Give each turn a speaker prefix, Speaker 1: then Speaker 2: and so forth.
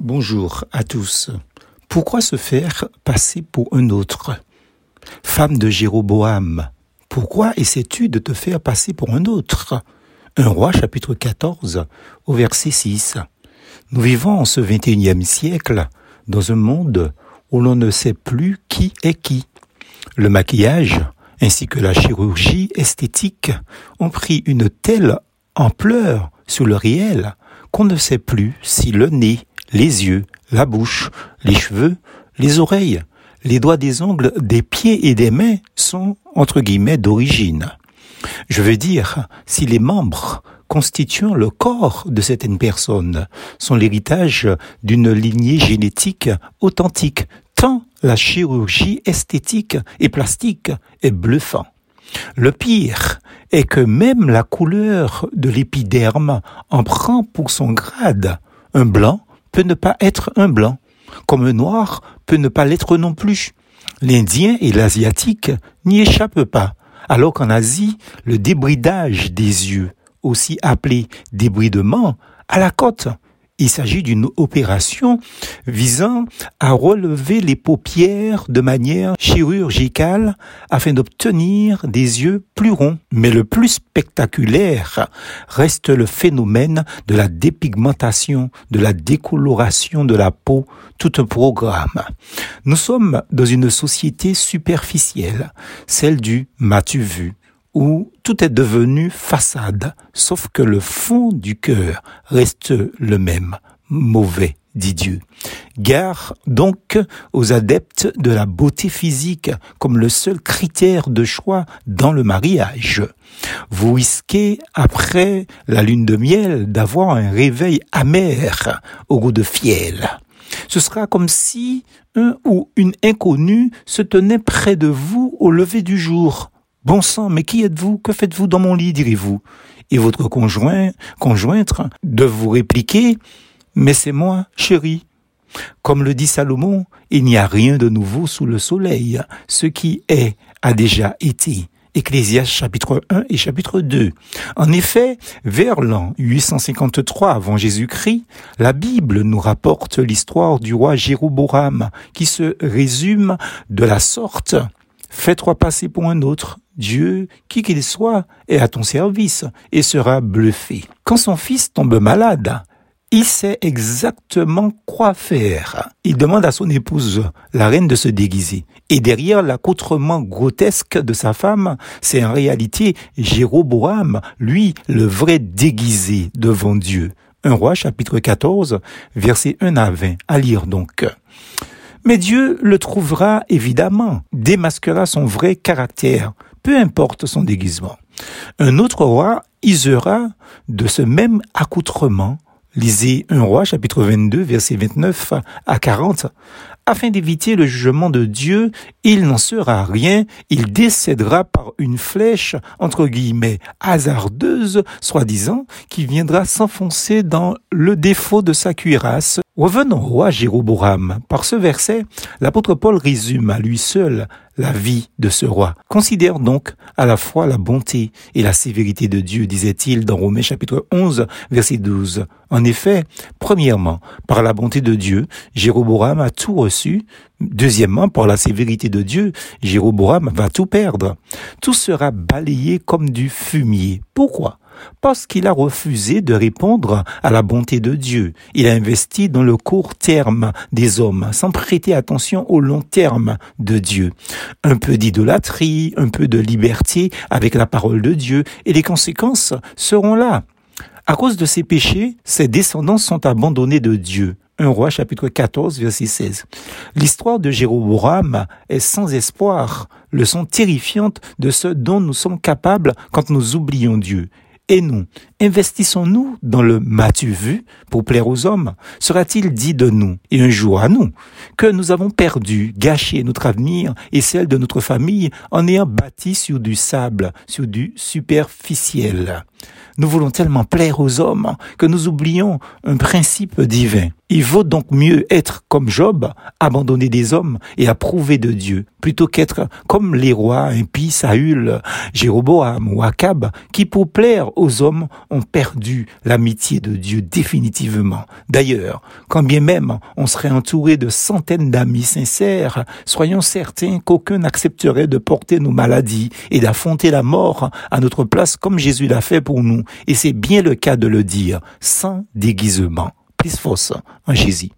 Speaker 1: Bonjour à tous. Pourquoi se faire passer pour un autre? Femme de Jéroboam, pourquoi essaies-tu de te faire passer pour un autre? Un roi chapitre 14 au verset 6. Nous vivons en ce 21e siècle dans un monde où l'on ne sait plus qui est qui. Le maquillage ainsi que la chirurgie esthétique ont pris une telle ampleur sur le réel qu'on ne sait plus si le nez, les yeux, la bouche, les cheveux, les oreilles, les doigts des ongles, des pieds et des mains sont, entre guillemets, d'origine. Je veux dire, si les membres constituant le corps de certaines personnes sont l'héritage d'une lignée génétique authentique, tant la chirurgie esthétique et plastique est bluffant. Le pire est que même la couleur de l'épiderme en prend pour son grade. Un blanc peut ne pas être un blanc, comme un noir peut ne pas l'être non plus. L'Indien et l'Asiatique n'y échappent pas, alors qu'en Asie, le débridage des yeux, aussi appelé débridement, à la côte, il s'agit d'une opération visant à relever les paupières de manière chirurgicale afin d'obtenir des yeux plus ronds. Mais le plus spectaculaire reste le phénomène de la dépigmentation, de la décoloration de la peau, tout un programme. Nous sommes dans une société superficielle, celle du m'as-tu vu où tout est devenu façade, sauf que le fond du cœur reste le même, mauvais, dit Dieu. Gare donc aux adeptes de la beauté physique comme le seul critère de choix dans le mariage. Vous risquez, après la lune de miel, d'avoir un réveil amer au goût de fiel. Ce sera comme si un ou une inconnue se tenait près de vous au lever du jour Bon sang, mais qui êtes-vous? Que faites-vous dans mon lit, direz-vous Et votre conjoint, conjointe, de vous répliquer, mais c'est moi, chérie. Comme le dit Salomon, il n'y a rien de nouveau sous le soleil. Ce qui est a déjà été. Ecclésiaste chapitre 1 et chapitre 2. En effet, vers l'an 853 avant Jésus-Christ, la Bible nous rapporte l'histoire du roi Jéroboam qui se résume de la sorte Fais-toi passer pour un autre. Dieu, qui qu'il soit, est à ton service et sera bluffé. Quand son fils tombe malade, il sait exactement quoi faire. Il demande à son épouse, la reine, de se déguiser. Et derrière l'accoutrement grotesque de sa femme, c'est en réalité Jéroboam, lui, le vrai déguisé devant Dieu. Un roi, chapitre 14, verset 1 à 20. À lire donc. Mais Dieu le trouvera évidemment, démasquera son vrai caractère, peu importe son déguisement. Un autre roi isera de ce même accoutrement Lisez un roi chapitre 22 verset 29 à 40. Afin d'éviter le jugement de Dieu, il n'en sera rien, il décédera par une flèche, entre guillemets, hasardeuse, soi-disant, qui viendra s'enfoncer dans le défaut de sa cuirasse. Revenons au roi Jéroboam. Par ce verset, l'apôtre Paul résume à lui seul la vie de ce roi. Considère donc à la fois la bonté et la sévérité de Dieu, disait-il dans Romains chapitre 11, verset 12. En effet, premièrement, par la bonté de Dieu, Jéroboam a tout reçu. Deuxièmement, par la sévérité de Dieu, Jéroboam va tout perdre. Tout sera balayé comme du fumier. Pourquoi? Parce qu'il a refusé de répondre à la bonté de Dieu. Il a investi dans le court terme des hommes, sans prêter attention au long terme de Dieu. Un peu d'idolâtrie, un peu de liberté avec la parole de Dieu, et les conséquences seront là. À cause de ces péchés, ses descendants sont abandonnés de Dieu. Un roi chapitre 14 verset 16. L'histoire de Jéroboam est sans espoir, leçon terrifiante de ce dont nous sommes capables quand nous oublions Dieu. Et nous, investissons-nous dans le m'as-tu vu pour plaire aux hommes? Sera-t-il dit de nous, et un jour à nous, que nous avons perdu, gâché notre avenir et celle de notre famille en ayant bâti sur du sable, sur du superficiel? Nous voulons tellement plaire aux hommes que nous oublions un principe divin. Il vaut donc mieux être comme Job, abandonné des hommes et approuvé de Dieu, plutôt qu'être comme les rois impies Saül, Jéroboam ou Akab, qui pour plaire aux hommes ont perdu l'amitié de Dieu définitivement. D'ailleurs, quand bien même on serait entouré de centaines d'amis sincères, soyons certains qu'aucun n'accepterait de porter nos maladies et d'affronter la mort à notre place comme Jésus l'a fait pour nous. Et c'est bien le cas de le dire, sans déguisement plus force en Jésus.